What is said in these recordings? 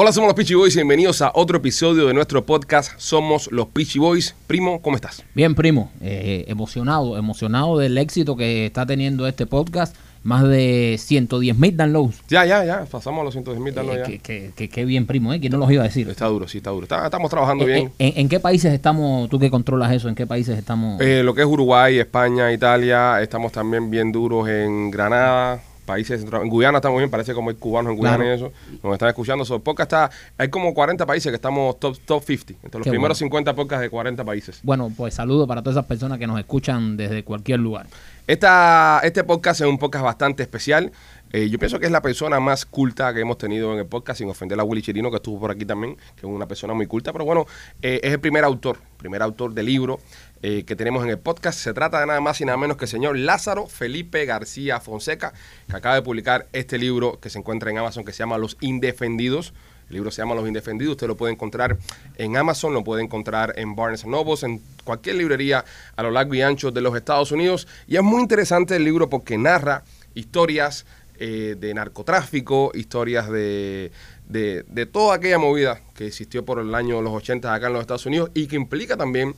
Hola, somos los Peachy Boys y bienvenidos a otro episodio de nuestro podcast Somos los Peachy Boys. Primo, ¿cómo estás? Bien, primo, eh, emocionado, emocionado del éxito que está teniendo este podcast. Más de 110 mil downloads. Ya, ya, ya, pasamos a los 110 mil Eh, que, que- que- que bien, primo, ¿eh? ¿Quién no los iba a decir? Está duro, sí, está duro. Está- estamos trabajando Eh, bien. eh, ¿En, en qué países estamos, tú que controlas eso, en qué países estamos? Eh, lo que es Uruguay, España, Italia, estamos también bien duros en Granada, países en Guyana estamos bien, parece como hay cubanos en Guyana Claro. y eso, nos están escuchando. So, podcast está, hay como 40 países que estamos top, top 50, entre los Qué primeros bueno. 50 podcasts de 40 países. Bueno, pues saludo para todas esas personas que nos escuchan desde cualquier lugar. Esta, este podcast es un podcast bastante especial. Eh, yo pienso que es la persona más culta que hemos tenido en el podcast, sin ofender a Willy Chirino, que estuvo por aquí también, que es una persona muy culta. Pero bueno, eh, es el primer autor, primer autor de libro eh, que tenemos en el podcast. Se trata de nada más y nada menos que el señor Lázaro Felipe García Fonseca, que acaba de publicar este libro que se encuentra en Amazon, que se llama Los Indefendidos. El libro se llama Los Indefendidos. Usted lo puede encontrar en Amazon, lo puede encontrar en Barnes Nobles, en cualquier librería a lo largo y ancho de los Estados Unidos. Y es muy interesante el libro porque narra historias eh, de narcotráfico, historias de, de, de toda aquella movida que existió por el año los 80 acá en los Estados Unidos y que implica también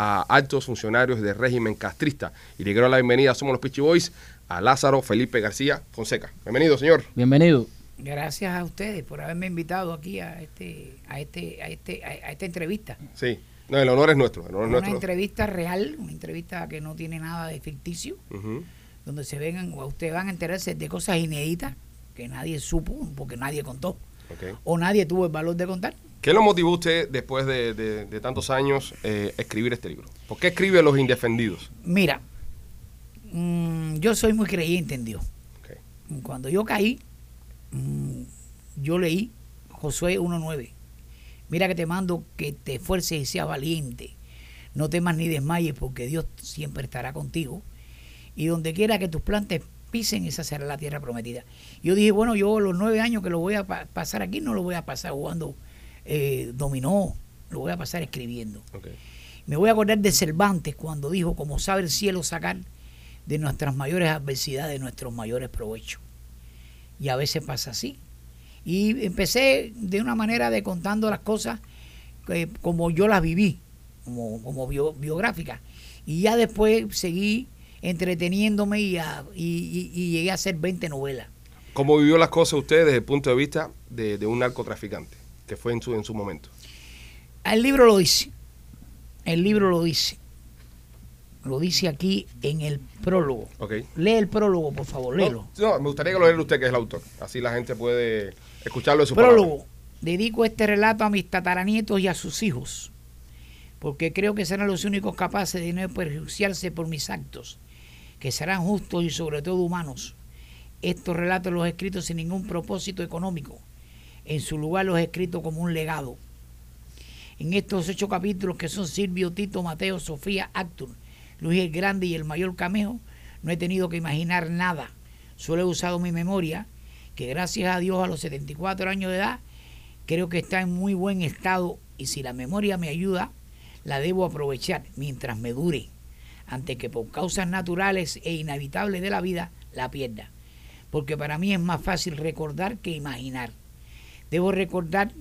a altos funcionarios del régimen castrista. Y le quiero dar la bienvenida, somos los Pichi Boys, a Lázaro Felipe García Fonseca. Bienvenido, señor. Bienvenido. Gracias a ustedes por haberme invitado aquí a este, a este, a este, a, esta entrevista. Sí, no, el honor es nuestro. El honor es Una nuestro. entrevista real, una entrevista que no tiene nada de ficticio, donde se vengan, o ustedes van a enterarse de cosas inéditas que nadie supo, porque nadie contó, o nadie tuvo el valor de contar. ¿Qué lo motivó usted después de, de- de tantos años eh, escribir este libro? ¿Por qué escribe Los Indefendidos? Mira, mm, yo soy muy creyente en Dios. Cuando yo caí, mm, yo leí Josué 1.9. Mira que te mando que te esfuerces y seas valiente. No temas ni desmayes porque Dios siempre estará contigo. Y donde quiera que tus plantes pisen, esa será la tierra prometida. Yo dije, bueno, yo los nueve años que lo voy a pa- pasar aquí no lo voy a pasar jugando eh, dominó, lo voy a pasar escribiendo. Me voy a acordar de Cervantes cuando dijo, como sabe el cielo sacar de nuestras mayores adversidades nuestros mayores provechos. Y a veces pasa así. Y empecé de una manera de contando las cosas eh, como yo las viví, como, como bio- biográficas. Y ya después seguí entreteniéndome y, a- y- y- y llegué a hacer 20 novelas. ¿Cómo vivió las cosas usted desde el punto de vista de, de un narcotraficante, que fue en su, en su momento? El libro lo dice. El libro lo dice. Lo dice aquí en el prólogo. Ok. Lee el prólogo, por favor, léelo. No, no, me gustaría que lo leyera usted, que es el autor. Así la gente puede escucharlo de su prólogo. Dedico este relato a mis tataranietos y a sus hijos, porque creo que serán los únicos capaces de no perjuiciarse por mis actos, que serán justos y sobre todo humanos. Estos relatos los he escrito sin ningún propósito económico. En su lugar los he escrito como un legado. En estos ocho capítulos que son Silvio, Tito, Mateo, Sofía, Actur, Luis el Grande y el Mayor Camejo, no he tenido que imaginar nada. Solo he usado mi memoria, que gracias a Dios a los 74 años de edad, creo que está en muy buen estado y si la memoria me ayuda, la debo aprovechar mientras me dure, antes que por causas naturales e inevitables de la vida la pierda. Porque para mí es más fácil recordar que imaginar. Debo recordar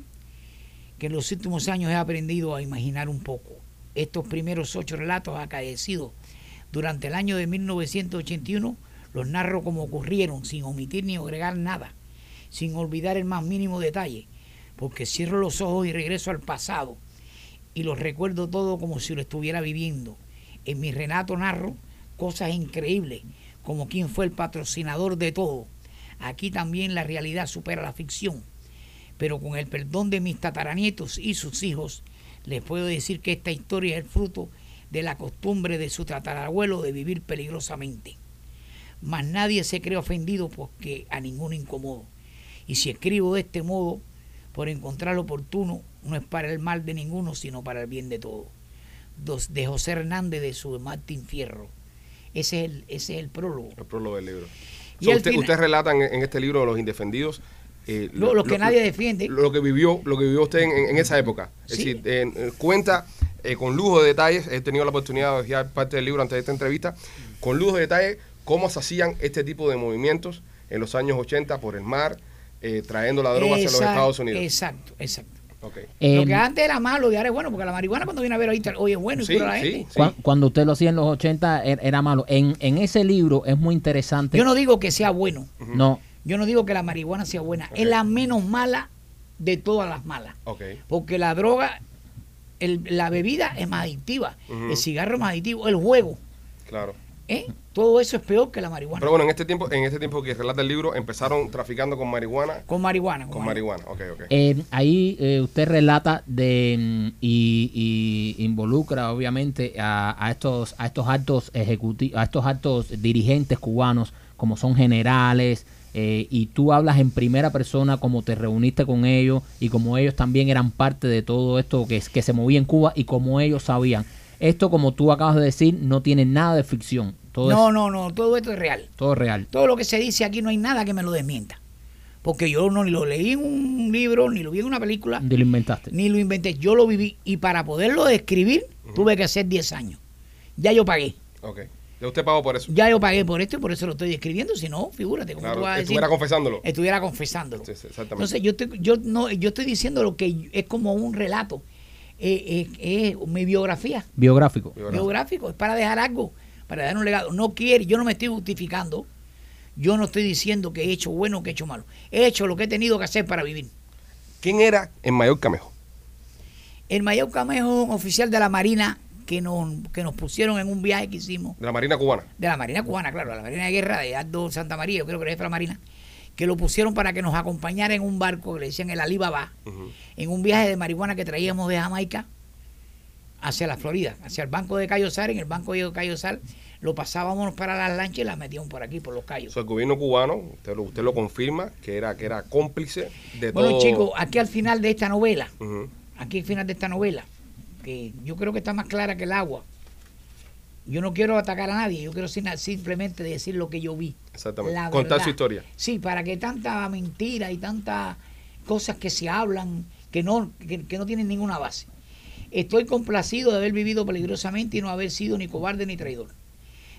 que en los últimos años he aprendido a imaginar un poco. Estos primeros ocho relatos acaecidos durante el año de 1981 los narro como ocurrieron, sin omitir ni agregar nada, sin olvidar el más mínimo detalle, porque cierro los ojos y regreso al pasado y los recuerdo todo como si lo estuviera viviendo. En mi relato narro cosas increíbles, como quién fue el patrocinador de todo. Aquí también la realidad supera la ficción pero con el perdón de mis tataranietos y sus hijos, les puedo decir que esta historia es el fruto de la costumbre de su tatarabuelo de vivir peligrosamente. Mas nadie se cree ofendido porque a ninguno incomodo. Y si escribo de este modo, por encontrar oportuno, no es para el mal de ninguno, sino para el bien de todos. Dos- De José Hernández de su Martín Fierro. Ese es el, ese es el prólogo. El prólogo del libro. Y So, al usted, final- usted relata en, en este libro de Los Indefendidos eh, Lo- lo que nadie defiende. Lo que vivió, lo que vivió usted en, en- en esa época. Es Sí. decir, en- en- cuenta eh, con lujo de detalles. He tenido la oportunidad de dejar parte del libro antes de esta entrevista. Con lujo de detalles cómo se hacían este tipo de movimientos en los años 80 por el mar, eh, trayendo la droga hacia los Estados Unidos. Exacto, exacto. Eh, lo que antes era malo y ahora es bueno, porque la marihuana cuando viene a ver hoy, hoy es bueno y Sí, cura a la sí, gente. Cuando usted lo hacía en los 80 er- era malo. En, en ese libro es muy interesante. Yo no digo que sea bueno, No, yo no digo que la marihuana sea buena, es la menos mala de todas las malas. Porque la droga, el- la bebida es más adictiva, el cigarro es más adictivo, el juego, Claro. ¿eh? todo eso es peor que la marihuana. Pero bueno, en este tiempo, en este tiempo que relata el libro, empezaron traficando con marihuana. con marihuana. Con Con marihuana. marihuana. Ok, ok. Eh, ahí eh, usted relata de mm, y, y involucra obviamente a, a estos a estos altos ejecutivos, a estos altos dirigentes cubanos como son generales eh, y tú hablas en primera persona como te reuniste con ellos y como ellos también eran parte de todo esto que, es- que se movía en Cuba y como ellos sabían. Esto, como tú acabas de decir, no tiene nada de ficción. Todo No, es no, no, todo esto es real. todo real. Todo lo que se dice aquí no hay nada que me lo desmienta. Porque yo no ni lo leí en un libro, ni lo vi en una película, Ni lo inventaste. ni lo inventé. Yo lo viví y para poderlo describir tuve que hacer 10 años. Ya yo pagué. Ok. Ya usted pagó por eso. Ya yo pagué por esto y por eso lo estoy describiendo. Si no, figúrate, ¿cómo tú vas a decir? Estuviera confesándolo. Estuviera confesándolo. Sí, sí, exactamente. Entonces, yo estoy, yo, no, yo estoy diciendo lo que es como un relato. Eh, eh, es mi biografía. Biográfico. Biográfico. Biográfico. Es para dejar algo, para dejar un legado. No quiere, yo no me estoy justificando. Yo no estoy diciendo que he hecho bueno o que he hecho malo. He hecho lo que he tenido que hacer para vivir. ¿Quién era en Mayor Camejo? El mayor Camejo, un oficial de la Marina que nos, que nos pusieron en un viaje que hicimos, De la Marina Cubana. de la Marina cubana, claro, la Marina de Guerra de Aldo Santa María, yo creo que de la Marina, que lo pusieron para que nos acompañara en un barco que le decían el Alibaba, en un viaje de marihuana que traíamos de Jamaica hacia la Florida, hacia el banco de Cayo Sal, en el banco de Cayo Sal, lo pasábamos para las lanchas y las metíamos por aquí, por los O callos. sea, el gobierno cubano, usted lo, usted lo confirma, que era, que era cómplice de Bueno, todo. chicos, aquí al final de esta novela, aquí al final de esta novela, que yo creo que está más clara que el agua. Yo no quiero atacar a nadie, yo quiero simplemente decir lo que yo vi. Exactamente. Contar su historia. Sí, para que tanta mentira y tantas cosas que se hablan que no, que, que no tienen ninguna base. Estoy complacido de haber vivido peligrosamente y no haber sido ni cobarde ni traidor.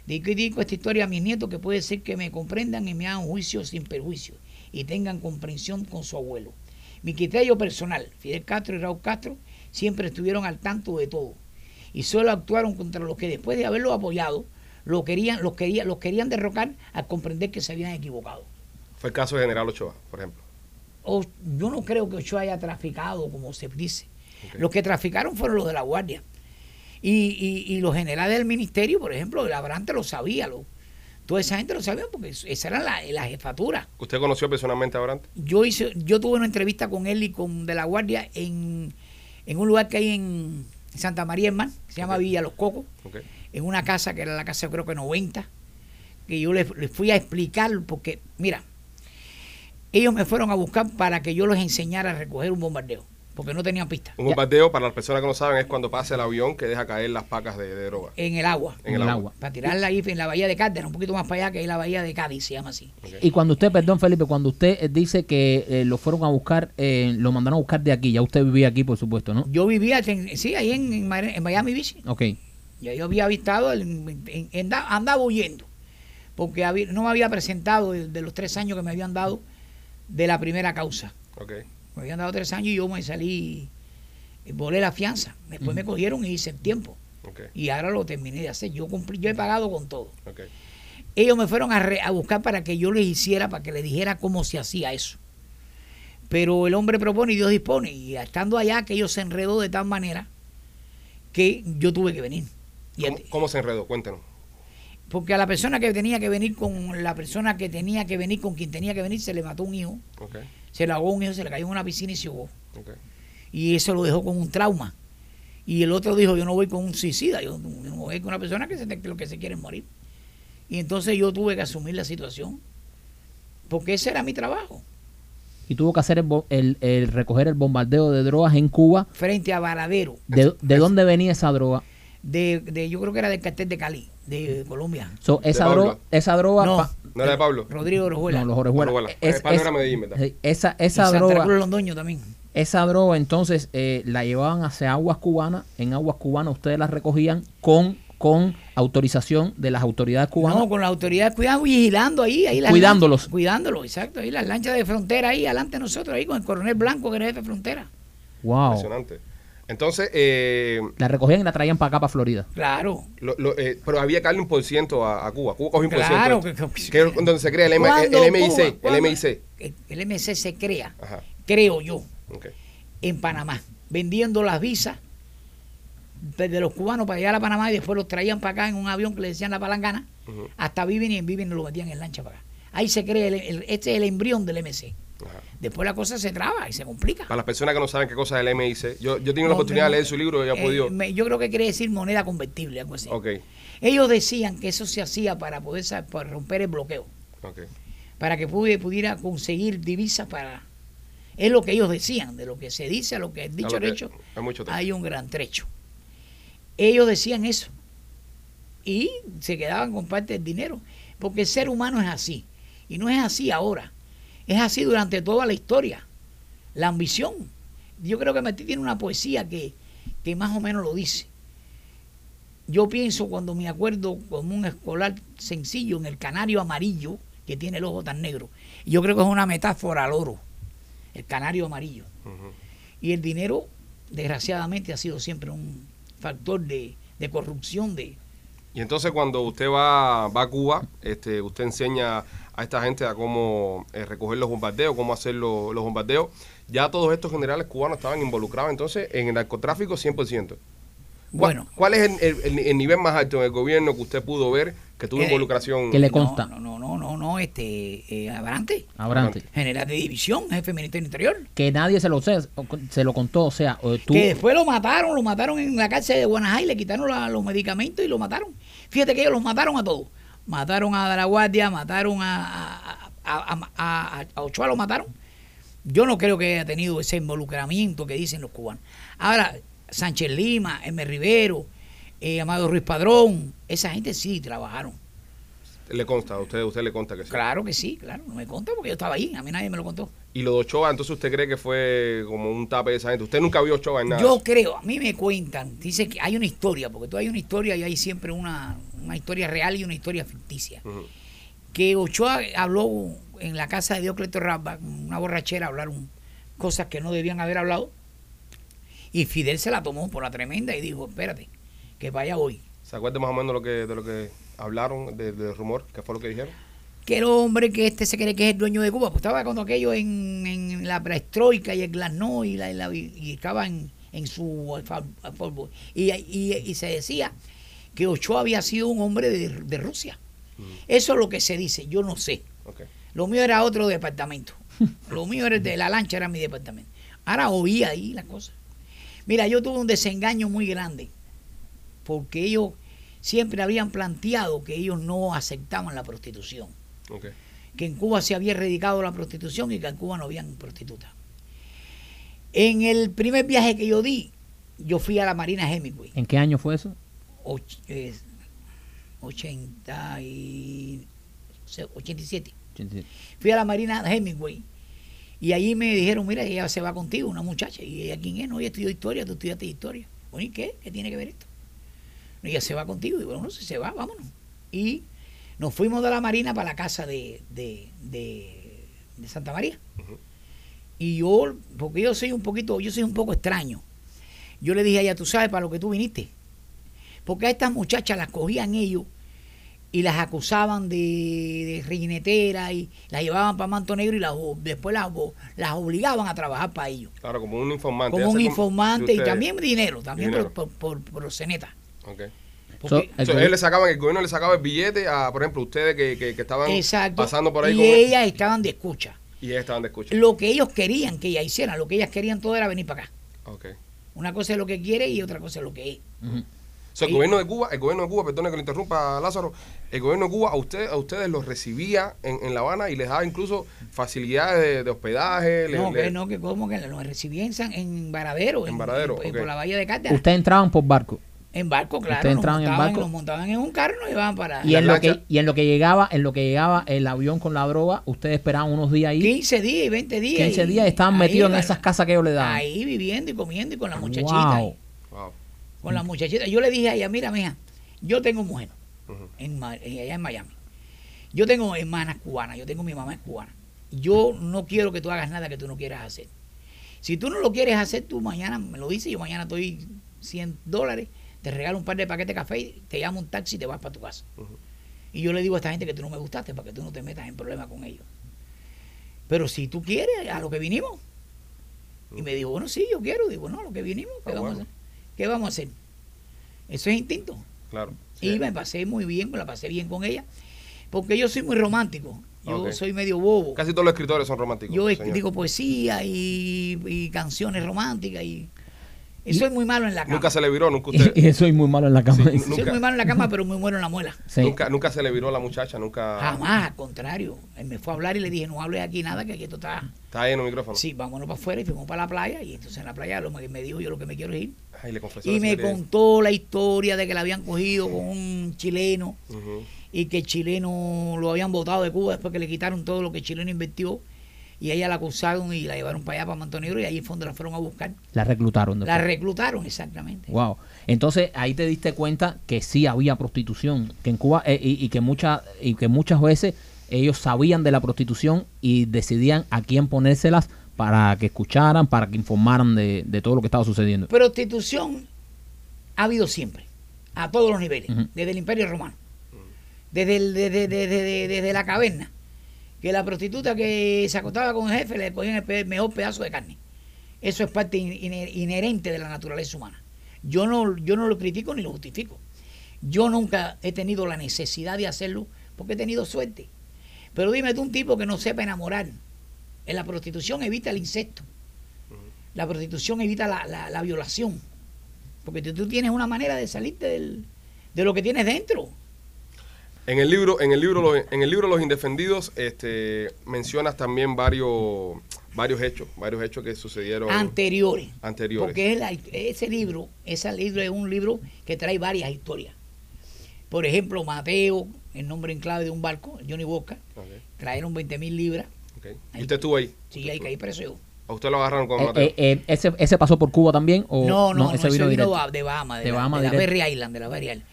Digo y digo esta historia a mis nietos que puede ser que me comprendan y me hagan juicio sin perjuicio y tengan comprensión con su abuelo. Mi criterio personal, Fidel Castro y Raúl Castro siempre estuvieron al tanto de todo y solo actuaron contra los que después de haberlo apoyado lo querían, los querían, los querían derrocar al comprender que se habían equivocado. Fue el caso de General Ochoa, por ejemplo. O- yo no creo que Ochoa haya traficado, como se dice. Los que traficaron fueron los de la Guardia. Y, y- y los generales del ministerio, por ejemplo, el Abrante lo sabía. Lo, toda esa gente lo sabía porque esa era la, la jefatura. ¿Usted conoció personalmente a Brandt? Yo hice, yo tuve una entrevista con él y con de la Guardia en, en un lugar que hay en Santa María Hermán, que se llama. Villa Los Cocos, en una casa que era la casa creo que 90, que yo les, les fui a explicar, porque mira, ellos me fueron a buscar para que yo les enseñara a recoger un bombardeo, porque no tenían pista. Un bombardeo, para las personas que no saben, es cuando pasa el avión que deja caer las pacas de, de droga. En el agua, En el agua. para tirarla ahí en la bahía de Cárdenas, un poquito más para allá, que es la bahía de Cádiz, se llama así. Y cuando usted, perdón Felipe, cuando usted eh, dice que eh, lo fueron a buscar, eh, lo mandaron a buscar de aquí, ya usted vivía aquí, por supuesto, ¿no? Yo vivía, en- sí, ahí en, en Miami- en Miami Beach, Ok. Ya yo había avistado, el- en- en- anda- andaba huyendo, porque había- no me había presentado de, de los tres años que me habían dado de la primera causa. Ok. Me habían dado tres años y yo me salí, eh, volé la fianza. Después me cogieron y hice el tiempo. Y ahora lo terminé de hacer. Yo cumplí, yo he pagado con todo. Ellos me fueron a, re- a buscar para que yo les hiciera, para que les dijera cómo se hacía eso. Pero el hombre propone y Dios dispone. Y estando allá, que ellos se enredó de tal manera que yo tuve que venir. Y ¿Cómo, se enredó? Cuéntenos. Porque a la persona que tenía que venir con la persona que tenía que venir con quien tenía que venir se le mató un hijo. Se le ahogó un hijo, se le cayó en una piscina y se ahogó. Y eso lo dejó con un trauma. Y el otro dijo, yo no voy con un suicida, yo no yo no voy con una persona que, se, que lo que se quiere es morir. Y entonces yo tuve que asumir la situación, porque ese era mi trabajo. Y tuvo que hacer el, bo- el- el recoger el bombardeo de drogas en Cuba. Frente a Varadero, ¿De, de dónde venía esa droga? de, de- yo creo que era del cartel de Cali, de Colombia. So, esa, droga, esa droga... No, pa- ¿No era de Pablo? Rodrigo Orejuela. no, los orejuelas. Orejuela. Es- Pablo es- era Medellín, ¿verdad? Esa, Y esa Santa droga... Cruz Londoño también. Esa droga entonces eh, la llevaban hacia aguas cubanas, en aguas cubanas ustedes la recogían con con autorización de las autoridades cubanas. No, con las autoridades cuidando, vigilando ahí, ahí las Cuidándolos. lanchas- cuidándolos, exacto. Ahí las lanchas de frontera ahí, adelante de nosotros, ahí con el coronel Blanco, que era jefe de frontera. wow. Impresionante. Entonces, eh, La recogían y la traían para acá, para Florida. Claro. lo- lo- eh, pero había que darle un por ciento a, a Cuba. Cuba cogió un por Claro, ciento. que- Que es donde se crea el, M- ¿Cuándo el MIC. Cuba- el MIC. El, el MC se crea, Ajá. creo yo, ok. en Panamá, vendiendo las visas desde los cubanos para llegar a Panamá y después los traían para acá en un avión que le decían la palangana, hasta Viven y en Viven lo metían en lancha para acá. Ahí se crea, el, el- este es el embrión del MC. Después la cosa se traba y se complica. Para las personas que no saben qué cosa es el MIC, yo, yo he tenido la No, oportunidad de leer su libro y he eh, podido. me- yo creo que quiere decir moneda convertible, algo así. Ok, Ellos decían que eso se hacía para poder para romper el bloqueo, ok. para que pude- pudiera conseguir divisas para... Es lo que ellos decían, de lo que se dice a lo que es dicho que hecho, hay mucho trecho. hay un gran trecho. Ellos decían eso y se quedaban con parte del dinero, porque el ser humano es así, y no es así ahora, es así durante toda la historia. La ambición. Yo creo que Martí tiene una poesía que, que más o menos lo dice. Yo pienso cuando me acuerdo como un escolar sencillo en el canario amarillo que tiene el ojo tan negro. Y yo creo que es una metáfora al oro, el canario amarillo. Y el dinero, desgraciadamente, ha sido siempre un factor de, de corrupción, de, Y entonces cuando usted va, va a Cuba, este, usted enseña a esta gente a cómo eh, recoger los bombardeos, cómo hacer lo- los bombardeos. Ya todos estos generales cubanos estaban involucrados entonces en el narcotráfico 100%. ¿Cuál- Bueno. ¿Cuál es el, el- el- el nivel más alto en el gobierno que usted pudo ver que tuvo Eh, involucración? que le consta. No, no, no, no, no, este, eh, Abrante, Abrante. general de división, jefe Ministerio Interior. Que nadie se lo, se, se lo contó. O sea, tú. Que después lo mataron, lo mataron en la cárcel de Guanajay, le quitaron la- los medicamentos y lo mataron. Fíjate que ellos los mataron a todos. Mataron a la Guardia, mataron a- a Ochoa, lo mataron. Yo no creo que haya tenido ese involucramiento que dicen los cubanos. Ahora, Sánchez Lima, M. Rivero, eh, Amado Ruiz Padrón, esa gente sí trabajaron. Le consta, a usted, usted le consta que sí. Claro que sí, claro, no me conta porque yo estaba ahí, a mí nadie me lo contó. Y lo de Ochoa, entonces usted cree que fue como un tape de esa gente. Usted nunca vio Ochoa en nada. Yo creo, a mí me cuentan, dice que hay una historia, porque tú hay una historia y hay siempre una, una historia real y una historia ficticia. Que Ochoa habló en la casa de Diocleto Rabba, una borrachera, hablaron cosas que no debían haber hablado. Y Fidel se la tomó por la tremenda y dijo, espérate, que vaya hoy. ¿Se acuerda más o menos lo que, de lo que hablaron, de- del rumor? ¿Qué fue lo que dijeron? Que el hombre que este se cree que es el dueño de Cuba, pues estaba cuando aquello en, en la preestroika y el glasnost y, la, y, la- y estaba en, en su y, y, y se decía que Ochoa había sido un hombre de, de Rusia. Eso es lo que se dice, yo no sé. Lo mío era otro departamento. Lo mío era el de la lancha, era mi departamento. Ahora oí ahí las cosas. Mira, yo tuve un desengaño muy grande, porque ellos siempre habían planteado que ellos no aceptaban la prostitución, que en Cuba se había erradicado la prostitución y que en Cuba no habían prostitutas. En el primer viaje que yo di, yo fui a la Marina Hemingway, ¿En qué año fue eso? och- eh, 80 y 87. Fui a la Marina Hemingway y allí me dijeron, mira, ella se va contigo, una muchacha. Y ella, ¿quién es? No, ella estudió historia, tú estudiaste historia. Bueno, ¿y qué? ¿Qué tiene que ver esto? Ella se va contigo. Y bueno, si se va, vámonos. Y nos fuimos de la Marina para la casa de, de, de, de Santa María. Y yo, porque yo soy un poquito, yo soy un poco extraño. Yo le dije a ella, tú sabes para lo que tú viniste. Porque a estas muchachas las cogían ellos y las acusaban de, de y las llevaban para Manto Negro y las, después las, las obligaban a trabajar para ellos. Claro, como un informante. Como un informante y también dinero, también Dinero. por, por, por, por Ceneta. Ok. Porque- So, ellos le sacaban, el gobierno le sacaba el billete a, por ejemplo, ustedes que, que, que estaban exacto. pasando por ahí y con ellas estaban de escucha. y ellas estaban de escucha. Lo que ellos querían que ellas hicieran, lo que ellas querían todo era venir para acá. Ok. Una cosa es lo que quiere y otra cosa es lo que es. El gobierno de Cuba, el gobierno de Cuba, perdone que lo interrumpa Lázaro, el gobierno de Cuba a usted, a ustedes los recibía en, en La Habana y les daba incluso facilidades de, de hospedaje. le- No, que no, que como que nos recibían en, en Varadero, En Varadero, en- por la bahía de Cárdenas. Ustedes entraban por barco. En barco, claro. Ustedes entraban en montaban, barco. Nos montaban en un carro y nos llevaban para Y en, lo que, y en lo que llegaba, en lo que llegaba el avión con la droga, ustedes esperaban unos días ahí. 15 días y 20 días. 15 y- días estaban ahí, metidos en esas casas que ellos le daban. Ahí viviendo y comiendo y con la muchachita. Wow. Con la muchachita. Yo le dije a ella, mira, mija, Yo tengo mujer Ujú. en, allá en Miami. Yo tengo hermanas cubanas, yo tengo mi mamá es cubana. Yo no quiero que tú hagas nada que tú no quieras hacer. Si tú no lo quieres hacer, tú mañana me lo dices, yo mañana estoy 100 dólares, te regalo un par de paquetes de café, te llamo un taxi y te vas para tu casa. Y yo le digo a esta gente que tú no me gustaste para que tú no te metas en problemas con ellos. Pero si tú quieres, a lo que vinimos. Y me dijo, bueno, sí, yo quiero. Digo, no, a lo que vinimos, ¿qué, Ah, vamos, bueno. a hacer? ¿qué vamos a hacer? Eso es instinto. Claro. Y me pasé muy bien, me la pasé bien con ella. Porque yo soy muy romántico. Yo soy medio bobo. Casi todos los escritores son románticos. Yo señor. digo poesía y, y canciones románticas y, y soy muy malo en la cama. Nunca se le viró, nunca usted. Y, y soy muy malo en la cama. Sí, soy muy malo en la cama, pero muy bueno en la muela. Sí. Nunca, nunca se le viró la muchacha, nunca. Jamás, al contrario. Él me fue a hablar y le dije, no hables aquí nada, que aquí esto está... Está ahí en el micrófono. Sí, vámonos para afuera y fuimos para la playa. Y entonces en la playa lo que me dijo yo lo que me quiero es ir. Ay, le Y me contó la historia de que la habían cogido con un chileno y que el chileno lo habían votado de Cuba después que le quitaron todo lo que el chileno invirtió. Y ella la acusaron y la llevaron para allá, para Montenegro, y ahí fue donde la fueron a buscar. La reclutaron. La reclutaron, exactamente. Wow. Entonces ahí te diste cuenta que sí había prostitución, que en Cuba eh, y, y que muchas y que muchas veces ellos sabían de la prostitución y decidían a quién ponérselas para que escucharan, para que informaran de, de todo lo que estaba sucediendo. Prostitución ha habido siempre, a todos los niveles, desde el Imperio Romano, desde, el- desde, desde- desde- desde la caverna, que la prostituta que se acostaba con el jefe le cogían el mejor pedazo de carne. Eso es parte inherente de la naturaleza humana. Yo no, yo no lo critico ni lo justifico. Yo nunca he tenido la necesidad de hacerlo porque he tenido suerte. Pero dime tú un tipo que no sepa enamorar. En la prostitución evita el incesto. La prostitución evita la, la- la violación. Porque tú, tú tienes una manera de salirte del- de lo que tienes dentro. En el libro, en el libro, Los- en el libro Los Indefendidos, este, mencionas también varios, varios hechos, varios hechos que sucedieron Anteriores. anteriores. Porque es la- ese libro, ese libro es un libro que trae varias historias. Por ejemplo, Mateo, el nombre en clave de un barco, Johnny Walker, Ok, trajeron 20 mil libras. ok. ¿Y usted estuvo ahí? Sí, ahí caí preso. ¿A usted lo agarraron con Eh, Mateo? eh, eh, ese, ¿Ese pasó por Cuba también? O, no, no, no, ese vino, directo? ba- de Bahamas, de, De la, Bahamas de la. Berry Island, de la Berry Island.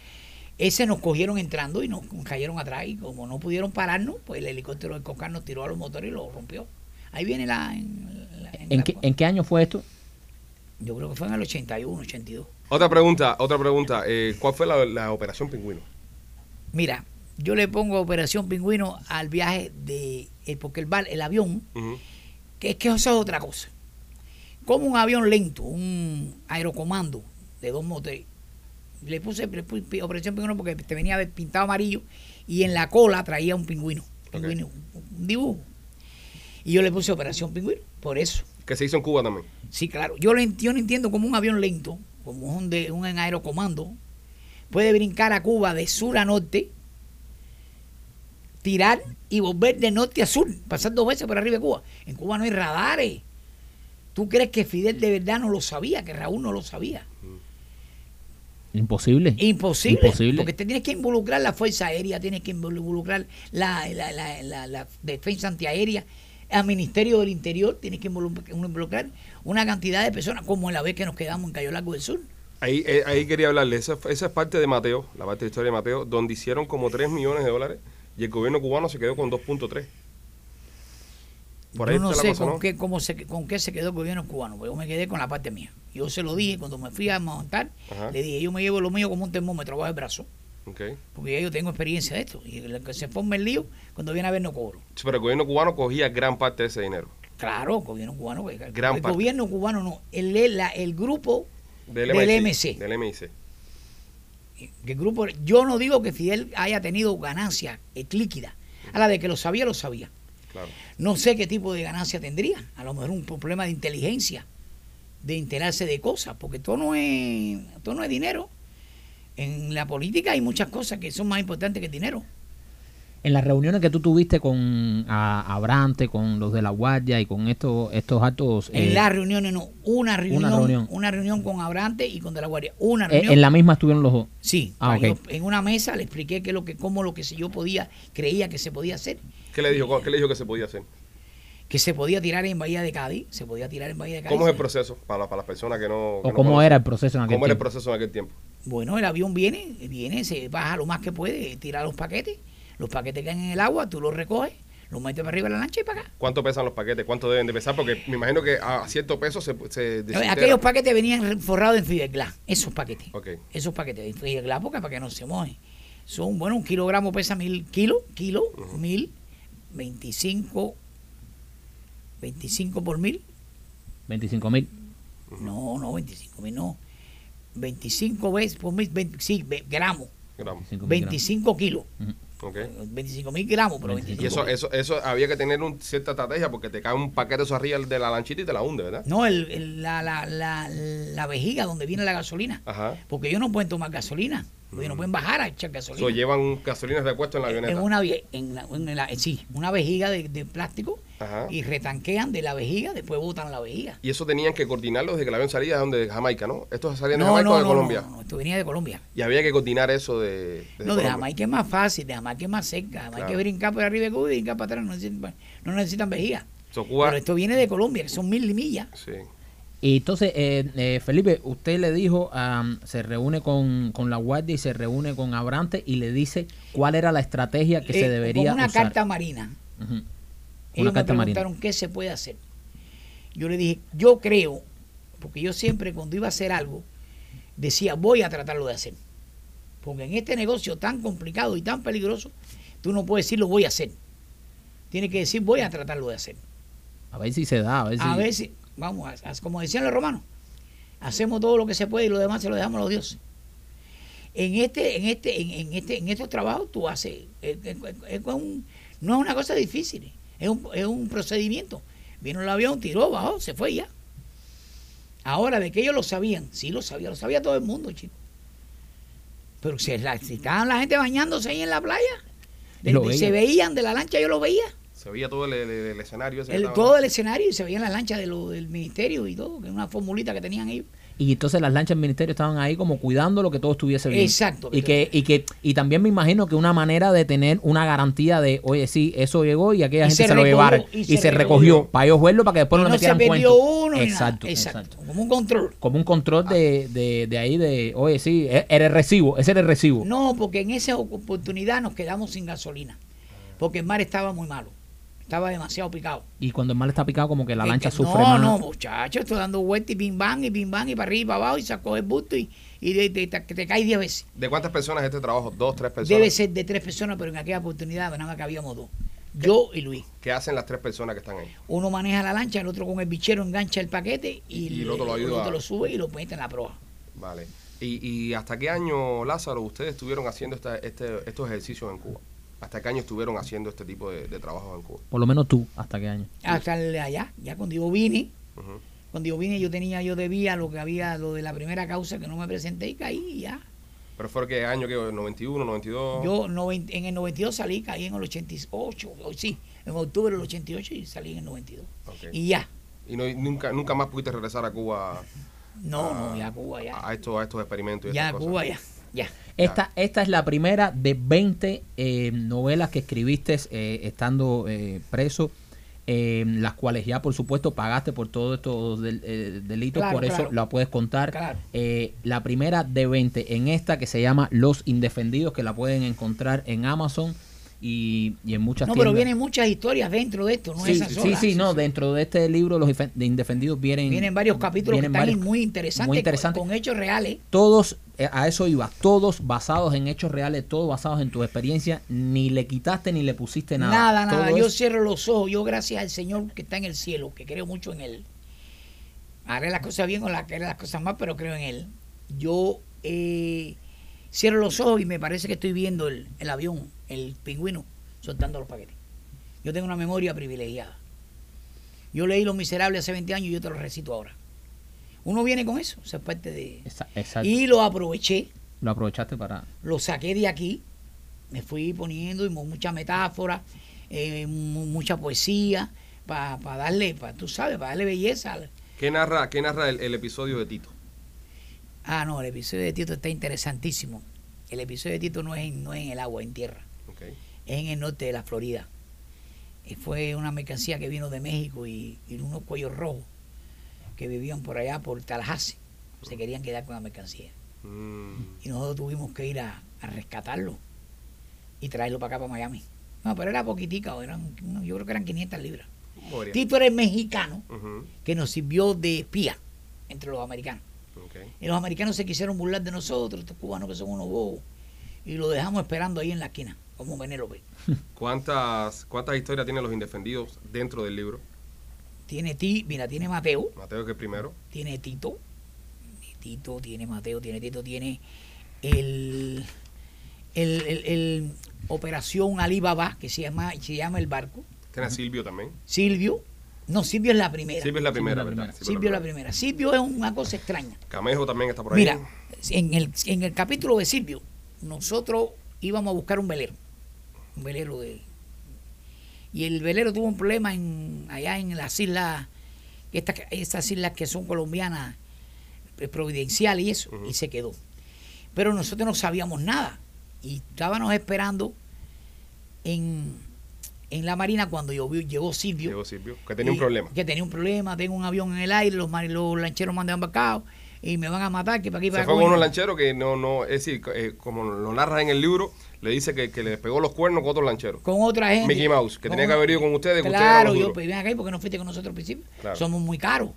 Ese nos cogieron entrando y nos cayeron atrás y como no pudieron pararnos, pues el helicóptero del Cocar nos tiró a los motores y lo rompió. Ahí viene la... En, la- en ¿En la- qué, ¿En qué año fue esto? Yo creo que fue en el 81, 82. Otra pregunta, otra pregunta. eh, ¿Cuál fue la, la operación Pingüino? Mira, yo le pongo Operación Pingüino al viaje de... eh, porque el, el avión, que es que eso es otra cosa. Como un avión lento, un aerocomando de dos motores. Le puse, le puse Operación Pingüino porque te venía pintado amarillo y en la cola traía un pingüino. pingüino, Un dibujo. Y yo le puse Operación Pingüino, por eso. Que se hizo en Cuba también. Sí, claro. Yo, no entiendo como un avión lento, como un, de, un aerocomando, puede brincar a Cuba de sur a norte, tirar y volver de norte a sur, pasar dos veces por arriba de Cuba. En Cuba no hay radares. ¿Tú crees que Fidel de verdad no lo sabía, que Raúl no lo sabía? Imposible. Imposible. Imposible. Porque te tienes que involucrar la Fuerza Aérea, tienes que involucrar la, la, la, la- la defensa antiaérea, al Ministerio del Interior, tienes que involu- involucrar una cantidad de personas, como la vez que nos quedamos en Cayo Largo del Sur. Ahí, eh, ahí quería hablarle. Esa, esa es parte de Mateo, la parte de historia de Mateo, donde hicieron como 3 millones de dólares y el gobierno cubano se quedó con 2.3. Por ahí yo no sé cosa, con, ¿no? qué, cómo se, con qué se quedó el gobierno cubano, porque yo me quedé con la parte mía. Yo se lo dije cuando me fui a montar, Ajá. le dije, yo me llevo lo mío como un termómetro bajo el brazo, porque ya yo tengo experiencia de esto. Y el que se forma el lío, cuando viene a ver no cobro. Sí, Pero el gobierno cubano cogía gran parte de ese dinero. Claro, el gobierno cubano. El, Gran el parte. gobierno cubano no, el, el, la- el grupo Del, Del MIC. Del MIC. el grupo, yo no digo que Fidel haya tenido ganancia eh, líquida. A la de que lo sabía, lo sabía. Claro. No sé qué tipo de ganancia tendría. A lo mejor un problema de inteligencia, de enterarse de cosas, porque todo no es, todo no es dinero. En la política hay muchas cosas que son más importantes que el dinero. En las reuniones que tú tuviste con Abrante, con los de la Guardia y con estos estos actos En eh, las reuniones no, una reunión, una reunión. reunión, con Abrante y con De la Guardia. Una eh, reunión. en la misma estuvieron los dos. Sí, Ah, yo en una mesa le expliqué que lo que, cómo lo que si yo podía, creía que se podía hacer. ¿Qué le dijo? ¿Qué le dijo que se podía hacer? Que se podía tirar en Bahía de Cádiz, se podía tirar en Bahía de Cádiz. ¿Cómo es el proceso para, para las personas que no... que O no cómo conocen? era el proceso en aquel ¿Cómo era el tiempo. proceso en aquel tiempo? Bueno, el avión viene, viene, se baja lo más que puede, tira los paquetes, los paquetes caen en el agua, tú los recoges, los metes para arriba de la lancha y para acá. ¿Cuánto pesan los paquetes? ¿Cuánto deben de pesar? Porque me imagino que a cierto peso se, se desintegra. Aquellos paquetes venían forrados en fiberglass, esos paquetes. Esos paquetes de fiberglass porque para que no se mojen. Son, bueno, un kilogramo pesa mil kilos, kilo, mil, 25, 25 por mil, 25 mil. no, no, 25 mil, no. 25 veces por mil, 20 sí, gramos, Gramos. 25 kilos. Ok. 25 mil gramos, pero 25 Y eso, eso, eso había que tener un, cierta estrategia porque te cae un paquete de eso arriba de la lanchita y te la hunde, ¿verdad? No, el, el- la, la, la, la vejiga donde viene la gasolina. Ajá. Porque ellos no pueden tomar gasolina. Porque no pueden bajar a echar gasolina. llevan gasolina repuesto en la en avioneta. una, en la- en la- sí, una vejiga de, de plástico Ajá. y retanquean de la vejiga, después botan la vejiga. Y eso tenían que coordinarlo desde que el avión salía de donde de Jamaica, ¿no? Estos salían de No, Jamaica no, o de no, Colombia. no, no, esto venía de Colombia. Y había que coordinar eso de, No, de Colombia. Jamaica es más fácil, de Jamaica es más cerca. Jamaica hay que brincar por arriba de Cuba y brincar para atrás, no necesitan, no necesitan vejiga. So, Cuba- Pero esto viene de Colombia, que son mil millas. Sí. Y entonces, eh, eh, Felipe, usted le dijo, se reúne con, con la guardia y se reúne con Abrante y le dice cuál era la estrategia que se Eh, debería con una usar. carta marina. Ujú. Ellos Una carta me marina. preguntaron qué se puede hacer. Yo le dije, yo creo, porque yo siempre cuando iba a hacer algo, decía, voy a tratarlo de hacer. Porque en este negocio tan complicado y tan peligroso, tú no puedes decir lo voy a hacer. Tienes que decir, voy a tratarlo de hacer. A ver si se da, a ver si... A ver si, vamos, a- a- como decían los romanos, hacemos todo lo que se puede y lo demás se lo dejamos a los dioses. En este, en este, en, en este, en estos trabajos tú haces, es- es- es un- no es una cosa difícil, es un, es un procedimiento. Vino el avión, tiró, bajó, se fue ya. Ahora, de que ellos lo sabían, sí lo sabía, lo sabía todo el mundo, chico. Pero si, la- si estaban la gente bañándose ahí en la playa, de- se veían de la lancha, yo lo veía. Se veía todo el, el- el escenario ese. que El- estaba- todo el escenario y se veían las lanchas de lo, del ministerio y todo, que es una formulita que tenían ellos. Y entonces las lanchas del ministerio estaban ahí como cuidando lo que todo estuviese bien. Exacto. Y que, y que, y también me imagino que una manera de tener una garantía de, oye, sí, eso llegó y aquella Y gente se se, lo recogió, llevaron. y Y, se se, recogió. recogió para ellos verlo para que después Y no, no le se perdió uno ni exacto. Exacto. exacto. Como un control. Como un control de, de, de ahí de, oye, sí, e- era el recibo, ese era el recibo. No, porque en esa oportunidad nos quedamos sin gasolina. Porque el mar estaba muy malo. Estaba demasiado picado. Y cuando el mar está picado, como que la lancha que- sufre no, más. no, muchacho, estoy dando vueltas y pim bam y pim bam y para arriba y para abajo y sacó el busto y, y de- de- te, te caes 10 veces. ¿De cuántas personas este trabajo? ¿Dos, tres personas? Debe ser de tres personas, pero en aquella oportunidad nada más que habíamos dos. Yo y Luis. ¿Qué hacen las tres personas que están ahí? Uno maneja la lancha, el otro con el bichero engancha el paquete y, Y el otro lo ayuda. otro lo sube y lo mete en la proa. Vale. ¿Y, y hasta qué año, Lázaro, ustedes estuvieron haciendo esta- este, estos ejercicios en Cuba? ¿Hasta qué año estuvieron haciendo este tipo de, de trabajos en Cuba? Por lo menos tú, ¿hasta qué año? Hasta el- allá, ya cuando yo vine, Ujú. cuando yo vine yo tenía, yo debía lo que había, lo de la primera causa que no me presenté y caí y ya. ¿Pero fue qué año? ¿qué? ¿91, 92? Yo en el 92 salí, caí en el 88, o sí, en octubre del 88 y salí en el 92. Ok. Y ya, ¿Y no, nunca, nunca más pudiste regresar a Cuba no, Ah, no, ya Cuba, ya. a, estos, a estos experimentos? Y Ya estas Cuba, ya, ya. Esta, esta es la primera de 20 eh, novelas que escribiste eh, estando eh, preso, eh, las cuales ya por supuesto pagaste por todos estos del- eh, delitos, Claro, por eso la puedes contar. Claro. Eh, la primera de 20 en esta que se llama Los Indefendidos, que la pueden encontrar en Amazon y, y en muchas No, pero vienen muchas historias dentro de esto, no sí, esas sí, sí, no, dentro de este libro Los Indefendidos vienen, Vienen varios capítulos vienen que están varios- muy interesantes, muy con- interesantes. Con, hechos reales. todos, eh, a eso iba, todos basados en hechos reales, todos basados en tu experiencia, ni le quitaste ni le pusiste nada. Nada, nada. Todo Yo es- cierro los ojos. Yo, gracias al Señor que está en el cielo, que creo mucho en Él. Haré las cosas bien o la- haré las cosas mal, pero creo en Él. Yo eh, cierro los ojos y me parece que estoy viendo el, el avión, el pingüino, soltando los paquetes. Yo tengo una memoria privilegiada. Yo leí Los Miserables hace 20 años y yo te lo recito ahora. Uno viene con eso, es parte de... Exacto. Y lo aproveché Lo aprovechaste para... lo saqué de aquí, me fui poniendo y mu- mucha metáfora, eh, mu- mucha poesía, para darle, pa, tú sabes, para darle belleza. ¿Qué narra, qué narra el, el episodio de Tito? Ah, no, el episodio de Tito está interesantísimo. El episodio de Tito no es en, no es en el agua, en tierra, Ok. es en el norte de la Florida. Eh, fue una mercancía que vino de México y, y unos cuellos rojos que vivían por allá, por Tallahassee. Se querían quedar con la mercancía. Mm. Y nosotros tuvimos que ir a, a rescatarlo y traerlo para acá, para Miami. No, pero era poquitica, eran, yo creo que eran 500 libras. Tito era el mexicano que nos sirvió de espía entre los americanos. Y los americanos se quisieron burlar de nosotros, estos cubanos que son unos bobos. Y lo dejamos esperando ahí en la esquina, como Penélope. ¿Cuántas, ¿Cuántas historias tienen los indefendidos dentro del libro? Tiene ti, mira, tiene Mateo, Mateo que es primero. tiene Tito, tiene Tito, tiene Mateo, tiene Tito, tiene el, el, el- el Operación Alibaba, que se llama, se llama el barco. Tiene a Silvio también. Silvio, no, Silvio es la primera. Silvio es la primera, ¿verdad? primera. Silvio es la primera. Silvio es una cosa extraña. Camejo también está por ahí. Mira, en el, en el capítulo de Silvio, nosotros íbamos a buscar un velero. Un velero de. Y el velero tuvo un problema en, allá en las islas, estas, estas islas que son colombianas, eh, providencial y eso, y se quedó. Pero nosotros no sabíamos nada. Y estábamos esperando en, en la marina cuando llovió, llegó Silvio. Llegó Silvio, que tenía un Y- problema. Que tenía un problema, tengo un avión en el aire, los, los lancheros me han embarcado y me van a matar, que para aquí, Se para fue acá. con unos lancheros que no, no, es decir, eh, como lo narra en el libro, le dice que, que le pegó los cuernos con otros lancheros. Con otra gente. Mickey Mouse, que Con tenía que haber ido con ustedes, que ustedes Claro, eran los yo, pues ven acá, porque no fuiste con nosotros al principio? Claro. Somos muy caros,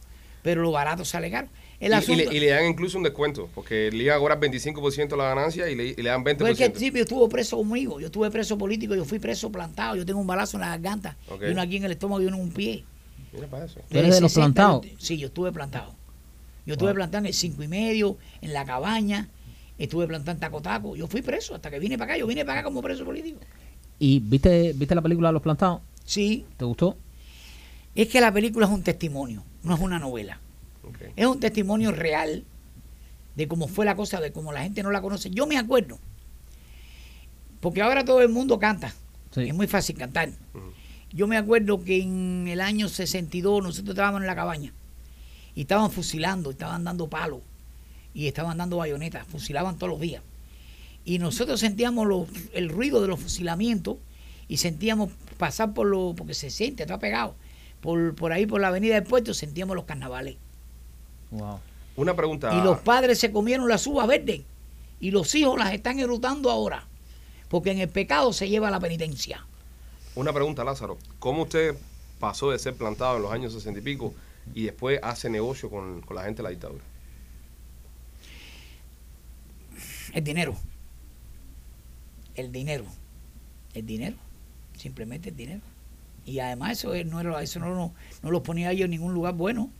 pero lo barato sale caro. El Y- y, asunto, le, y le dan incluso un descuento, porque le iban a cobrar 25% de la ganancia y le, y le dan 20%. pues es que el Silvio estuvo preso conmigo, yo estuve preso político, yo fui preso plantado, yo tengo un balazo en la garganta, y uno aquí en el estómago y uno en un pie. Mira para eso. ¿Tú eres de los 60, plantados? Sí, yo estuve plantado. Yo estuve Wow. plantado en el cinco y medio, en la cabaña, estuve plantado en Taco Taco. Yo fui preso hasta que vine para acá. Yo vine para acá como preso político. ¿Y viste, viste la película de Los Plantados? Sí, ¿Te gustó? es que la película es un testimonio, no es una novela. Es un testimonio real de cómo fue la cosa, de cómo la gente no la conoce. Yo me acuerdo, porque ahora todo el mundo canta. Sí. Es muy fácil cantar. Yo me acuerdo que en el año 62 nosotros estábamos en la cabaña y estaban fusilando, estaban dando palos y estaban dando bayonetas, fusilaban todos los días. Y nosotros sentíamos los- el ruido de los fusilamientos y sentíamos pasar por lo, porque se siente, está pegado, por, por ahí por la avenida del puerto, sentíamos los carnavales. Wow. Una pregunta. Y los padres se comieron las uvas verdes y los hijos las están erutando ahora, porque en el pecado se lleva la penitencia. Una pregunta, Lázaro. ¿Cómo usted pasó de ser plantado en los años 60 y pico y después hace negocio con, con la gente de la dictadura? El dinero. El dinero. El dinero. Simplemente el dinero. Y además eso es- no era, eso no, no, no los ponía yo en ningún lugar bueno.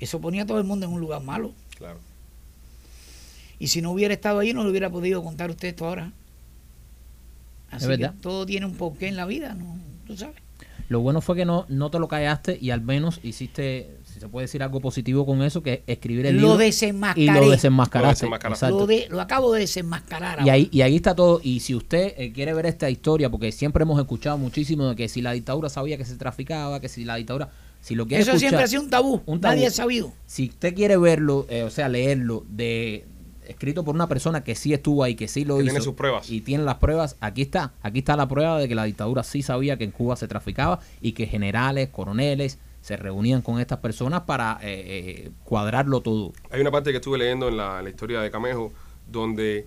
Eso ponía a todo el mundo en un lugar malo. Claro. Y si no hubiera estado ahí, no lo hubiera podido contar usted esto ahora. Así Es que verdad. todo tiene un porqué en la vida, ¿no? Tú sabes. Lo bueno fue que no, no te lo callaste y al menos hiciste, si se puede decir algo positivo con eso, que es escribir el Lo libro desenmascaré. y lo desenmascaraste. Lo desenmascaraste. Exacto. Lo, de- lo acabo de desenmascarar. Y ahí, y ahí está todo. Y si usted eh, quiere ver esta historia, porque siempre hemos escuchado muchísimo de que si la dictadura sabía que se traficaba, que si la dictadura, si lo quiere Eso escuchar, siempre ha sido un tabú. un tabú. Nadie ha sabido. si usted quiere verlo, eh, o sea, leerlo de escrito por una persona que sí estuvo ahí, que sí lo Que hizo tiene sus pruebas. y tiene las pruebas, aquí está, aquí está la prueba de que la dictadura sí sabía que en Cuba se traficaba y que generales, coroneles se reunían con estas personas para eh, eh, cuadrarlo todo. Hay una parte que estuve leyendo en la, en la historia de Camejo donde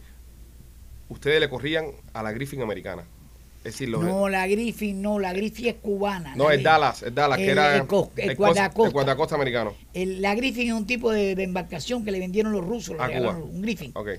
ustedes le corrían a la Griffin americana. Es decir, los, No, la Griffin, no, la Griffin es cubana. no, es Dallas, es Dallas, que era el cos- el guardacosta. el guardacosta americano. El- la Griffin es un tipo de, de embarcación que le vendieron los rusos, A Cuba. un Griffin. Ok.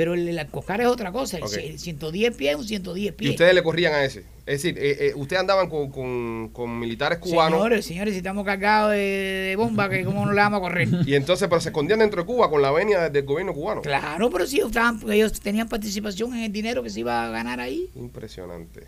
Pero el, el Coscar es otra cosa, el Ok. c- 110 pies es un 110 Y pies. ustedes le corrían a ese. Es decir, eh, eh, ustedes andaban con, con- con militares cubanos Señores, señores, si estamos cargados de, de bomba, que ¿cómo no le vamos a correr? y entonces, pero se escondían dentro de Cuba con la venia del gobierno cubano. claro, pero sí, estaban, ellos tenían participación en el dinero que se iba a ganar ahí. Impresionante.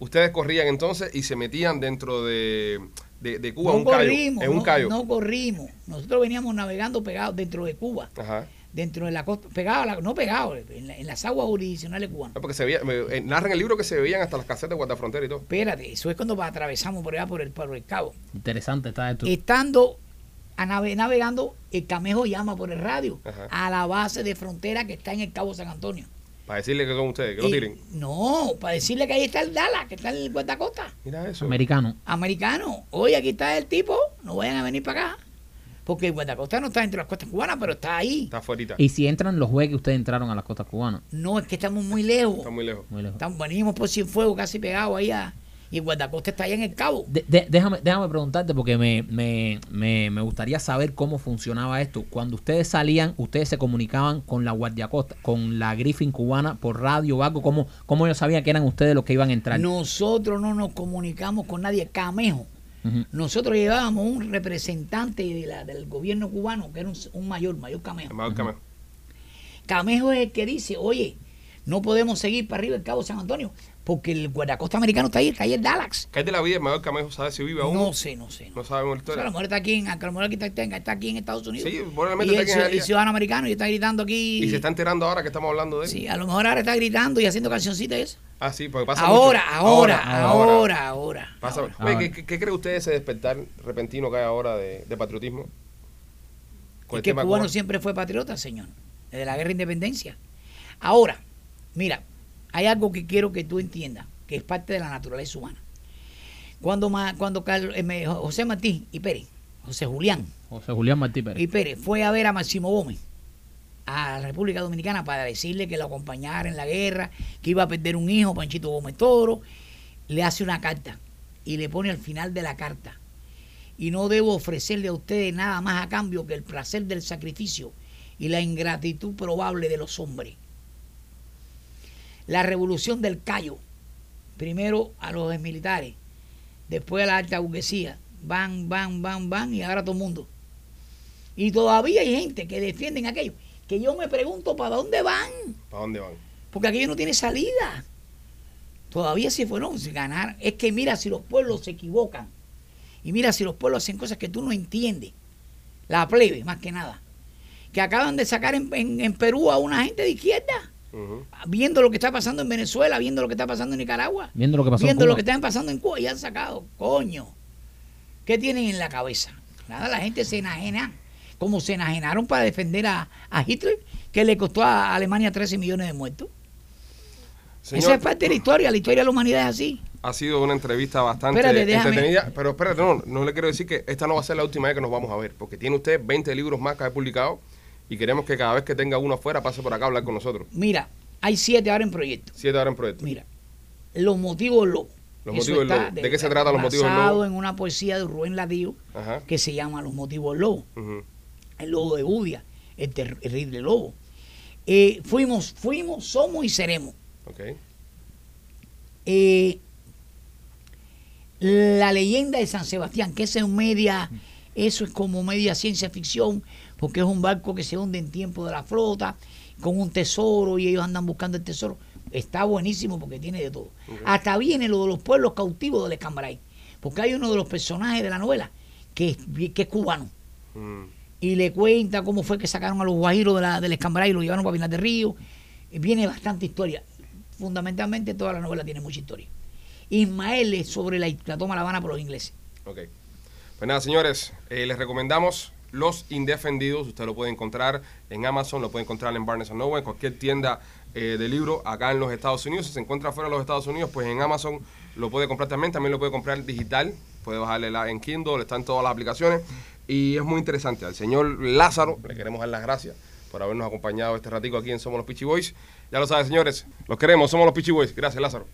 Ustedes corrían entonces y se metían dentro de, de, de Cuba, no un callo, corrimos, en un callo. no corrimos. Nosotros veníamos navegando pegados dentro de Cuba, Ajá. Dentro de la costa, a la- no pegados, en, la- en las aguas jurisdiccionales cubanas. No, porque se veía, me- eh, narran el libro que se veían hasta las casetas de guardafrontera y todo. Espérate, eso es cuando atravesamos por allá por el, por el cabo. Interesante está esto. Estando a nave- navegando, el camejo llama por el radio Ajá. a la base de frontera que está en el Cabo San Antonio. Para decirle que son ustedes, que lo tiren. no, para decirle que ahí está el Dallas, que está el guardacosta. Mira eso. Americano. Americano, oye, aquí está el tipo, no vayan a venir para acá. Porque el guardacosta no está entre las costas cubanas, pero está ahí. Está afuera. Y si entran los jueves que ustedes entraron a las costas cubanas. No, es que estamos muy lejos. Está muy lejos. Muy lejos. Estamos, venimos por Cienfuegos casi pegados ahí a- y el guardacosta está allá en el cabo. De- de- déjame, déjame preguntarte porque me, me, me, me gustaría saber cómo funcionaba esto. Cuando ustedes salían, ustedes se comunicaban con la Guardia Costa, con la Griffin cubana por radio o algo. ¿Cómo, cómo ellos sabían que eran ustedes los que iban a entrar? Nosotros no nos comunicamos con nadie. Camejo. Nosotros llevábamos un representante de la- del gobierno cubano, que era un, un mayor, mayor Camejo. El mayor Camejo. Camejo es el que dice, oye, no podemos seguir para arriba el Cabo San Antonio, porque el guardacosta americano está ahí, está ahí el Dallas. ¿Qué es de la vida? El mayor Camejo sabe si vive aún. No sé, no sé. No sabemos la O sea, a historia. lo mejor está aquí, en, a lo mejor aquí está, está aquí en Estados Unidos. Sí, probablemente y está es aquí en Hialeah. ciudadano americano y está gritando aquí. Y se está enterando ahora que estamos hablando de él. Sí, a lo mejor ahora está gritando y haciendo cancioncitas y eso. Ah, sí, porque pasa Ahora, mucho. ahora, ahora, ahora, Pasa- ahora. Oye, Ahora. ¿qué, qué, qué cree usted de ese despertar repentino que hay ahora de, de patriotismo? Con Es el que tema cubano cubano. siempre fue patriota, señor, desde la guerra de independencia. Ahora, mira, hay algo que quiero que tú entiendas, que es parte de la naturaleza humana. Cuando, ma- cuando Carlos- eh, José Martín y Pérez, José Julián José Julián Martí Pérez. y Pérez fue a ver a Máximo Gómez a la República Dominicana para decirle que lo acompañara en la guerra, que iba a perder un hijo, Panchito Gómez Toro, le hace una carta y le pone al final de la carta. Y no debo ofrecerle a ustedes nada más a cambio que el placer del sacrificio y la ingratitud probable de los hombres. La revolución del Cayo, primero a los militares, después a la alta burguesía, van, van, van, van, y ahora todo el mundo. Y todavía hay gente que defienden aquello, que yo me pregunto para dónde van, ¿Para dónde van? porque aquello no tiene salida. Todavía si fueron a ganar, es que mira si los pueblos se equivocan, y mira si los pueblos hacen cosas que tú no entiendes, la plebe más que nada, que acaban de sacar en, en- en Perú a una gente de izquierda, viendo lo que está pasando en Venezuela, viendo lo que está pasando en Nicaragua, Viendo lo que pasó en viendo lo Cuba. que está pasando en Cuba y han sacado, coño. ¿Qué tienen en la cabeza? Nada, la gente se enajena, como se enajenaron para defender a, a Hitler, que le costó a Alemania 13 millones de muertos. Señor, Esa es parte de la historia, la historia de la humanidad es así. ha sido una entrevista bastante Espérate, entretenida. Pero espérate, no, no le quiero decir que esta no va a ser la última vez que nos vamos a ver, porque tiene usted 20 libros más que ha publicado y queremos que cada vez que tenga uno afuera pase por acá a hablar con nosotros. Mira, hay siete ahora en proyecto. Siete ahora en proyecto. Mira, los motivos lobo. Los Eso motivos del está lobo. ¿De qué se tratan los motivos lobo? en una poesía de Rubén Ladío Ajá. que se llama Los motivos lobo. Ujú. El lobo de Budia, el terrible lobo. Eh, fuimos, fuimos, somos y seremos. Ok. Eh, la leyenda de San Sebastián, que esa es media, eso es como media ciencia ficción, porque es un barco que se hunde en tiempo de la flota, con un tesoro y ellos andan buscando el tesoro. Está buenísimo porque tiene de todo. Hasta viene lo de los pueblos cautivos del Escambray, porque hay uno de los personajes de la novela que es, que es cubano Mm. Y le cuenta cómo fue que sacaron a los guajiros de la, del Escambray y lo llevaron para Pinar de Río. Y Viene bastante historia. Fundamentalmente toda la novela tiene mucha historia. Ismael es sobre la, la toma de La Habana por los ingleses. Ok. Pues nada, señores, eh, les recomendamos Los Indefendidos. Usted lo puede encontrar en Amazon, lo puede encontrar en Barnes Noble, en cualquier tienda eh, de libro acá en los Estados Unidos. Si se encuentra fuera de los Estados Unidos, pues en Amazon lo puede comprar también. También lo puede comprar digital. Puede bajarle en Kindle, está en todas las aplicaciones. Y es muy interesante. Al señor Lázaro le queremos dar las gracias por habernos acompañado este ratico aquí en Somos los Pichi Boys. Ya lo saben, señores, los queremos, somos los Pichi Boys. Gracias, Lázaro.